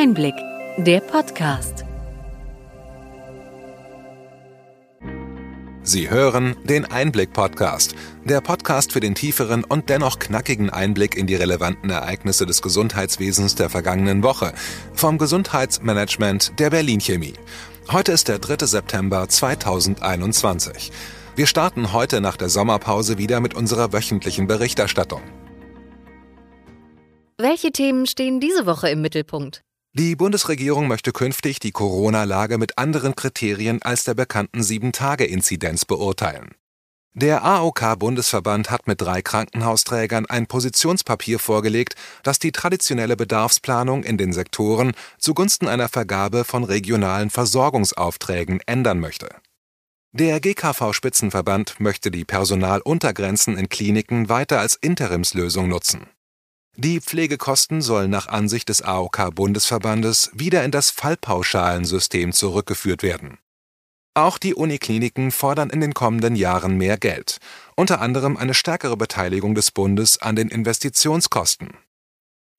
Einblick, der Podcast. Sie hören den Einblick-Podcast, der Podcast für den tieferen und dennoch knackigen Einblick in die relevanten Ereignisse des Gesundheitswesens der vergangenen Woche vom Gesundheitsmanagement der Berlin Chemie. Heute ist der 3. September 2021. Wir starten heute nach der Sommerpause wieder mit unserer wöchentlichen Berichterstattung. Welche Themen stehen diese Woche im Mittelpunkt? Die Bundesregierung möchte künftig die Corona-Lage mit anderen Kriterien als der bekannten 7-Tage-Inzidenz beurteilen. Der AOK-Bundesverband hat mit drei Krankenhausträgern ein Positionspapier vorgelegt, das die traditionelle Bedarfsplanung in den Sektoren zugunsten einer Vergabe von regionalen Versorgungsaufträgen ändern möchte. Der GKV-Spitzenverband möchte die Personaluntergrenzen in Kliniken weiter als Interimslösung nutzen. Die Pflegekosten sollen nach Ansicht des AOK-Bundesverbandes wieder in das Fallpauschalensystem zurückgeführt werden. Auch die Unikliniken fordern in den kommenden Jahren mehr Geld, unter anderem eine stärkere Beteiligung des Bundes an den Investitionskosten.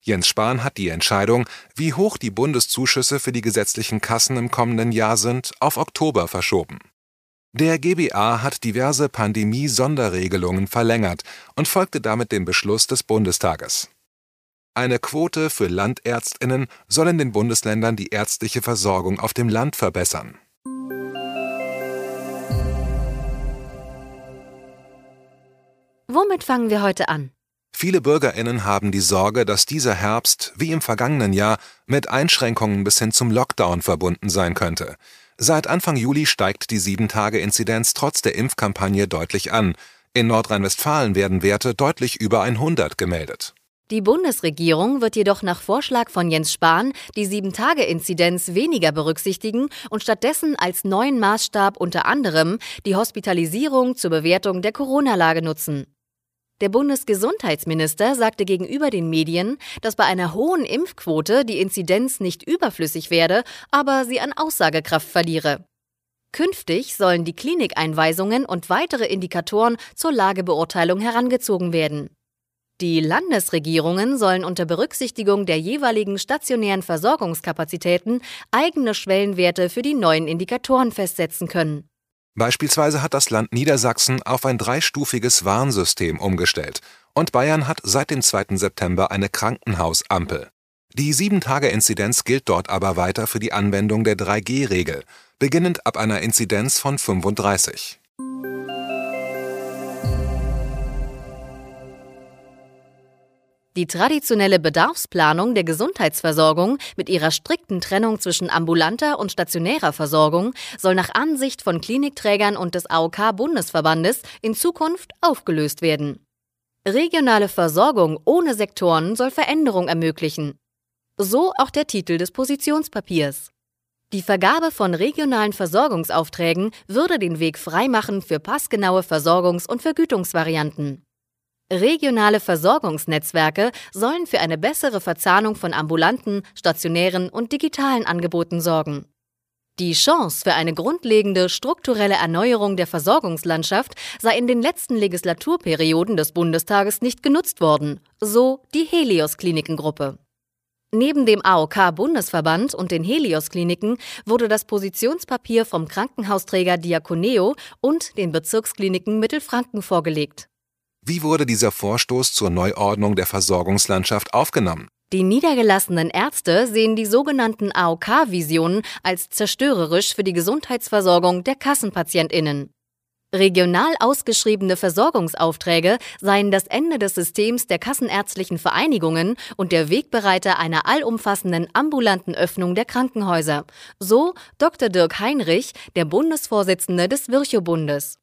Jens Spahn hat die Entscheidung, wie hoch die Bundeszuschüsse für die gesetzlichen Kassen im kommenden Jahr sind, auf Oktober verschoben. Der GBA hat diverse Pandemie-Sonderregelungen verlängert und folgte damit dem Beschluss des Bundestages. Eine Quote für Landärztinnen soll in den Bundesländern die ärztliche Versorgung auf dem Land verbessern. Womit fangen wir heute an? Viele Bürgerinnen haben die Sorge, dass dieser Herbst, wie im vergangenen Jahr, mit Einschränkungen bis hin zum Lockdown verbunden sein könnte. Seit Anfang Juli steigt die 7-Tage-Inzidenz trotz der Impfkampagne deutlich an. In Nordrhein-Westfalen werden Werte deutlich über 100 gemeldet. Die Bundesregierung wird jedoch nach Vorschlag von Jens Spahn die 7-Tage-Inzidenz weniger berücksichtigen und stattdessen als neuen Maßstab unter anderem die Hospitalisierung zur Bewertung der Corona-Lage nutzen. Der Bundesgesundheitsminister sagte gegenüber den Medien, dass bei einer hohen Impfquote die Inzidenz nicht überflüssig werde, aber sie an Aussagekraft verliere. Künftig sollen die Klinikeinweisungen und weitere Indikatoren zur Lagebeurteilung herangezogen werden. Die Landesregierungen sollen unter Berücksichtigung der jeweiligen stationären Versorgungskapazitäten eigene Schwellenwerte für die neuen Indikatoren festsetzen können. Beispielsweise hat das Land Niedersachsen auf ein dreistufiges Warnsystem umgestellt und Bayern hat seit dem 2. September eine Krankenhausampel. Die 7-Tage-Inzidenz gilt dort aber weiter für die Anwendung der 3G-Regel, beginnend ab einer Inzidenz von 35. Die traditionelle Bedarfsplanung der Gesundheitsversorgung mit ihrer strikten Trennung zwischen ambulanter und stationärer Versorgung soll nach Ansicht von Klinikträgern und des AOK-Bundesverbandes in Zukunft aufgelöst werden. Regionale Versorgung ohne Sektoren soll Veränderung ermöglichen. So auch der Titel des Positionspapiers. Die Vergabe von regionalen Versorgungsaufträgen würde den Weg freimachen für passgenaue Versorgungs- und Vergütungsvarianten. Regionale Versorgungsnetzwerke sollen für eine bessere Verzahnung von ambulanten, stationären und digitalen Angeboten sorgen. Die Chance für eine grundlegende strukturelle Erneuerung der Versorgungslandschaft sei in den letzten Legislaturperioden des Bundestages nicht genutzt worden, so die Helios Klinikengruppe. Neben dem AOK-Bundesverband und den Helios-Kliniken wurde das Positionspapier vom Krankenhausträger Diakoneo und den Bezirkskliniken Mittelfranken vorgelegt. Wie wurde dieser Vorstoß zur Neuordnung der Versorgungslandschaft aufgenommen? Die niedergelassenen Ärzte sehen die sogenannten AOK-Visionen als zerstörerisch für die Gesundheitsversorgung der Kassenpatientinnen. Regional ausgeschriebene Versorgungsaufträge seien das Ende des Systems der kassenärztlichen Vereinigungen und der Wegbereiter einer allumfassenden ambulanten Öffnung der Krankenhäuser. So Dr. Dirk Heinrich, der Bundesvorsitzende des Virchow-Bundes.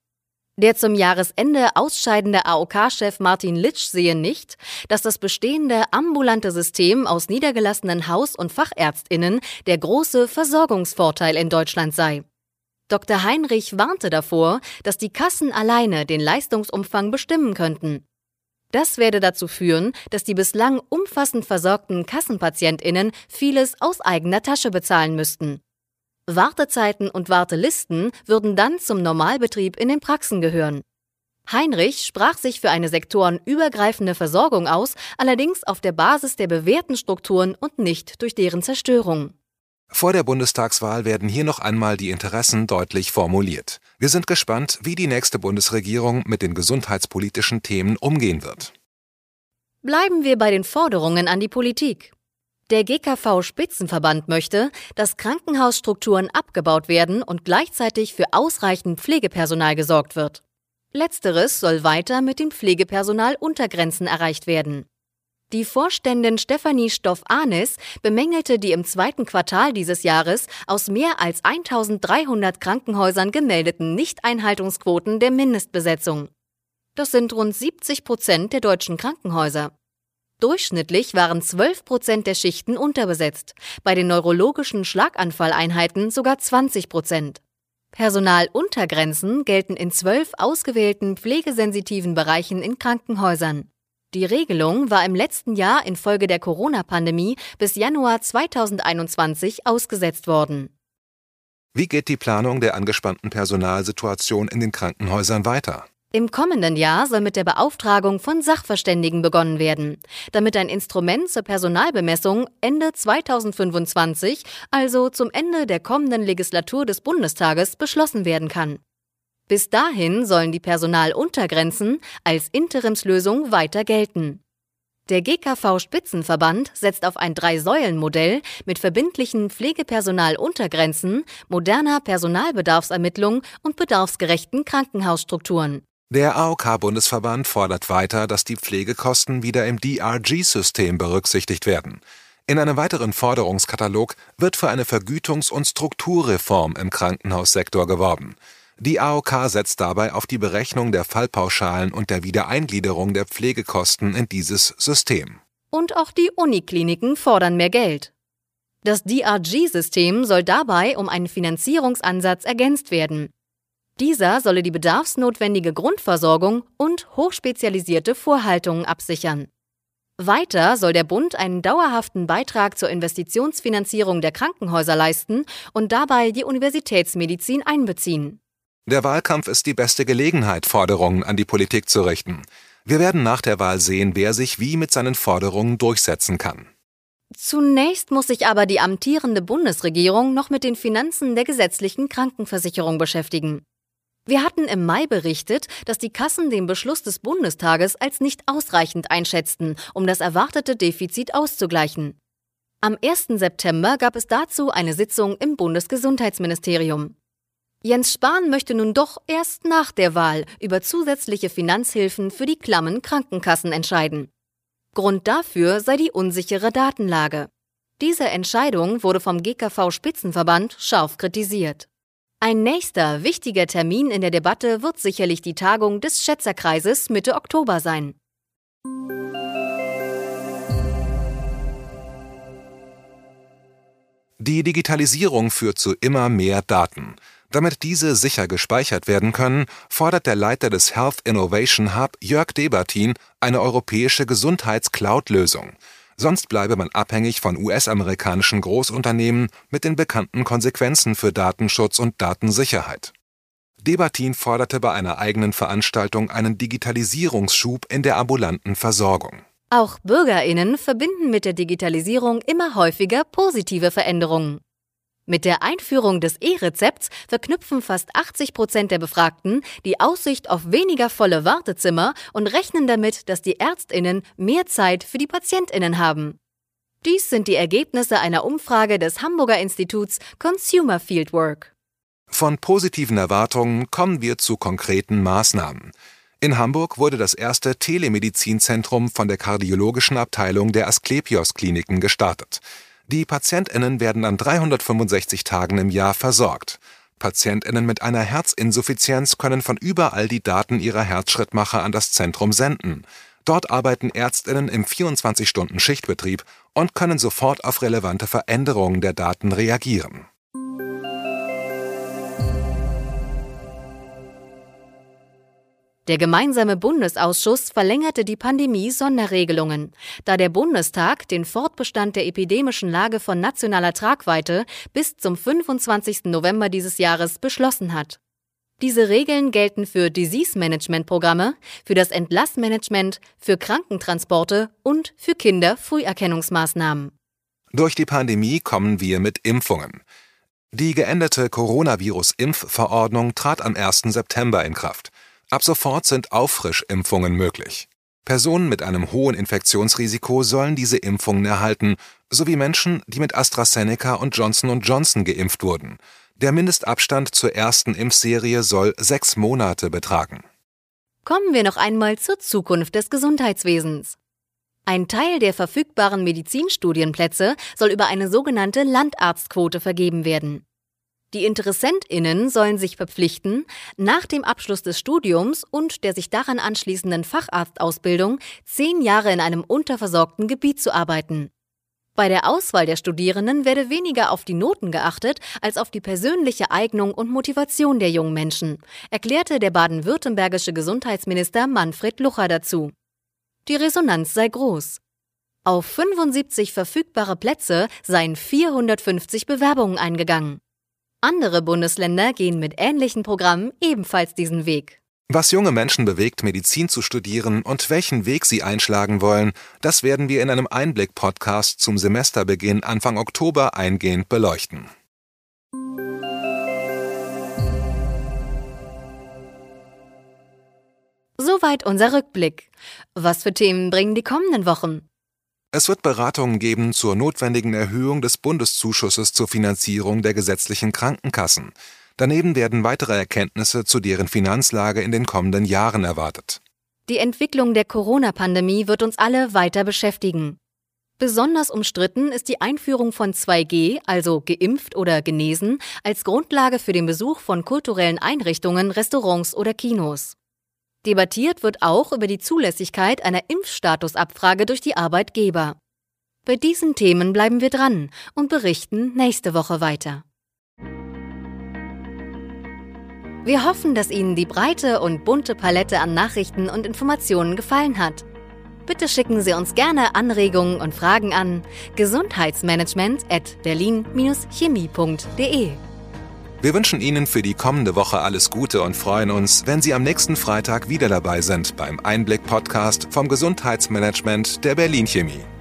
Der zum Jahresende ausscheidende AOK-Chef Martin Litsch sehe nicht, dass das bestehende ambulante System aus niedergelassenen Haus- und Fachärztinnen der große Versorgungsvorteil in Deutschland sei. Dr. Heinrich warnte davor, dass die Kassen alleine den Leistungsumfang bestimmen könnten. Das werde dazu führen, dass die bislang umfassend versorgten Kassenpatientinnen vieles aus eigener Tasche bezahlen müssten. Wartezeiten und Wartelisten würden dann zum Normalbetrieb in den Praxen gehören. Heinrich sprach sich für eine sektorenübergreifende Versorgung aus, allerdings auf der Basis der bewährten Strukturen und nicht durch deren Zerstörung. Vor der Bundestagswahl werden hier noch einmal die Interessen deutlich formuliert. Wir sind gespannt, wie die nächste Bundesregierung mit den gesundheitspolitischen Themen umgehen wird. Bleiben wir bei den Forderungen an die Politik. Der GKV-Spitzenverband möchte, dass Krankenhausstrukturen abgebaut werden und gleichzeitig für ausreichend Pflegepersonal gesorgt wird. Letzteres soll weiter mit den Pflegepersonaluntergrenzen erreicht werden. Die Vorständin Stefanie Stoff-Ahnes bemängelte die im zweiten Quartal dieses Jahres aus mehr als 1300 Krankenhäusern gemeldeten Nichteinhaltungsquoten der Mindestbesetzung. Das sind rund 70 Prozent der deutschen Krankenhäuser. Durchschnittlich waren 12 Prozent der Schichten unterbesetzt, bei den neurologischen Schlaganfalleinheiten sogar 20 Prozent. Personaluntergrenzen gelten in zwölf ausgewählten pflegesensitiven Bereichen in Krankenhäusern. Die Regelung war im letzten Jahr infolge der Corona-Pandemie bis Januar 2021 ausgesetzt worden. Wie geht die Planung der angespannten Personalsituation in den Krankenhäusern weiter? Im kommenden Jahr soll mit der Beauftragung von Sachverständigen begonnen werden, damit ein Instrument zur Personalbemessung Ende 2025, also zum Ende der kommenden Legislatur des Bundestages, beschlossen werden kann. Bis dahin sollen die Personaluntergrenzen als Interimslösung weiter gelten. Der GKV-Spitzenverband setzt auf ein Drei-Säulen-Modell mit verbindlichen Pflegepersonaluntergrenzen, moderner Personalbedarfsermittlung und bedarfsgerechten Krankenhausstrukturen. Der AOK-Bundesverband fordert weiter, dass die Pflegekosten wieder im DRG-System berücksichtigt werden. In einem weiteren Forderungskatalog wird für eine Vergütungs- und Strukturreform im Krankenhaussektor geworben. Die AOK setzt dabei auf die Berechnung der Fallpauschalen und der Wiedereingliederung der Pflegekosten in dieses System. Und auch die Unikliniken fordern mehr Geld. Das DRG-System soll dabei um einen Finanzierungsansatz ergänzt werden. Dieser solle die bedarfsnotwendige Grundversorgung und hochspezialisierte Vorhaltungen absichern. Weiter soll der Bund einen dauerhaften Beitrag zur Investitionsfinanzierung der Krankenhäuser leisten und dabei die Universitätsmedizin einbeziehen. Der Wahlkampf ist die beste Gelegenheit, Forderungen an die Politik zu richten. Wir werden nach der Wahl sehen, wer sich wie mit seinen Forderungen durchsetzen kann. Zunächst muss sich aber die amtierende Bundesregierung noch mit den Finanzen der gesetzlichen Krankenversicherung beschäftigen. Wir hatten im Mai berichtet, dass die Kassen den Beschluss des Bundestages als nicht ausreichend einschätzten, um das erwartete Defizit auszugleichen. Am 1. September gab es dazu eine Sitzung im Bundesgesundheitsministerium. Jens Spahn möchte nun doch erst nach der Wahl über zusätzliche Finanzhilfen für die klammen Krankenkassen entscheiden. Grund dafür sei die unsichere Datenlage. Diese Entscheidung wurde vom GKV Spitzenverband scharf kritisiert. Ein nächster wichtiger Termin in der Debatte wird sicherlich die Tagung des Schätzerkreises Mitte Oktober sein. Die Digitalisierung führt zu immer mehr Daten. Damit diese sicher gespeichert werden können, fordert der Leiter des Health Innovation Hub, Jörg Debertin, eine europäische Gesundheits-Cloud-Lösung. Sonst bleibe man abhängig von US-amerikanischen Großunternehmen mit den bekannten Konsequenzen für Datenschutz und Datensicherheit. Debatin forderte bei einer eigenen Veranstaltung einen Digitalisierungsschub in der ambulanten Versorgung. Auch Bürgerinnen verbinden mit der Digitalisierung immer häufiger positive Veränderungen. Mit der Einführung des E-Rezepts verknüpfen fast 80 Prozent der Befragten die Aussicht auf weniger volle Wartezimmer und rechnen damit, dass die Ärztinnen mehr Zeit für die Patientinnen haben. Dies sind die Ergebnisse einer Umfrage des Hamburger Instituts Consumer Fieldwork. Von positiven Erwartungen kommen wir zu konkreten Maßnahmen. In Hamburg wurde das erste Telemedizinzentrum von der kardiologischen Abteilung der Asklepios Kliniken gestartet. Die PatientInnen werden an 365 Tagen im Jahr versorgt. PatientInnen mit einer Herzinsuffizienz können von überall die Daten ihrer Herzschrittmacher an das Zentrum senden. Dort arbeiten ÄrztInnen im 24-Stunden-Schichtbetrieb und können sofort auf relevante Veränderungen der Daten reagieren Der gemeinsame Bundesausschuss verlängerte die Pandemie-Sonderregelungen, da der Bundestag den Fortbestand der epidemischen Lage von nationaler Tragweite bis zum 25. November dieses Jahres beschlossen hat. Diese Regeln gelten für Disease-Management-Programme, für das Entlassmanagement, für Krankentransporte und für Kinderfrüherkennungsmaßnahmen. Durch die Pandemie kommen wir mit Impfungen. Die geänderte Coronavirus-Impfverordnung trat am 1. September in Kraft. Ab sofort sind Auffrischimpfungen möglich. Personen mit einem hohen Infektionsrisiko sollen diese Impfungen erhalten, sowie Menschen, die mit AstraZeneca und Johnson Johnson geimpft wurden. Der Mindestabstand zur ersten Impfserie soll sechs Monate betragen. Kommen wir noch einmal zur Zukunft des Gesundheitswesens. Ein Teil der verfügbaren Medizinstudienplätze soll über eine sogenannte Landarztquote vergeben werden. Die Interessentinnen sollen sich verpflichten, nach dem Abschluss des Studiums und der sich daran anschließenden Facharztausbildung zehn Jahre in einem unterversorgten Gebiet zu arbeiten. Bei der Auswahl der Studierenden werde weniger auf die Noten geachtet als auf die persönliche Eignung und Motivation der jungen Menschen, erklärte der baden-württembergische Gesundheitsminister Manfred Lucher dazu. Die Resonanz sei groß. Auf 75 verfügbare Plätze seien 450 Bewerbungen eingegangen. Andere Bundesländer gehen mit ähnlichen Programmen ebenfalls diesen Weg. Was junge Menschen bewegt, Medizin zu studieren und welchen Weg sie einschlagen wollen, das werden wir in einem Einblick-Podcast zum Semesterbeginn Anfang Oktober eingehend beleuchten. Soweit unser Rückblick. Was für Themen bringen die kommenden Wochen? Es wird Beratungen geben zur notwendigen Erhöhung des Bundeszuschusses zur Finanzierung der gesetzlichen Krankenkassen. Daneben werden weitere Erkenntnisse zu deren Finanzlage in den kommenden Jahren erwartet. Die Entwicklung der Corona-Pandemie wird uns alle weiter beschäftigen. Besonders umstritten ist die Einführung von 2G, also geimpft oder genesen, als Grundlage für den Besuch von kulturellen Einrichtungen, Restaurants oder Kinos. Debattiert wird auch über die Zulässigkeit einer Impfstatusabfrage durch die Arbeitgeber. Bei diesen Themen bleiben wir dran und berichten nächste Woche weiter. Wir hoffen, dass Ihnen die breite und bunte Palette an Nachrichten und Informationen gefallen hat. Bitte schicken Sie uns gerne Anregungen und Fragen an gesundheitsmanagement at berlin-chemie.de. Wir wünschen Ihnen für die kommende Woche alles Gute und freuen uns, wenn Sie am nächsten Freitag wieder dabei sind beim Einblick-Podcast vom Gesundheitsmanagement der Berlin Chemie.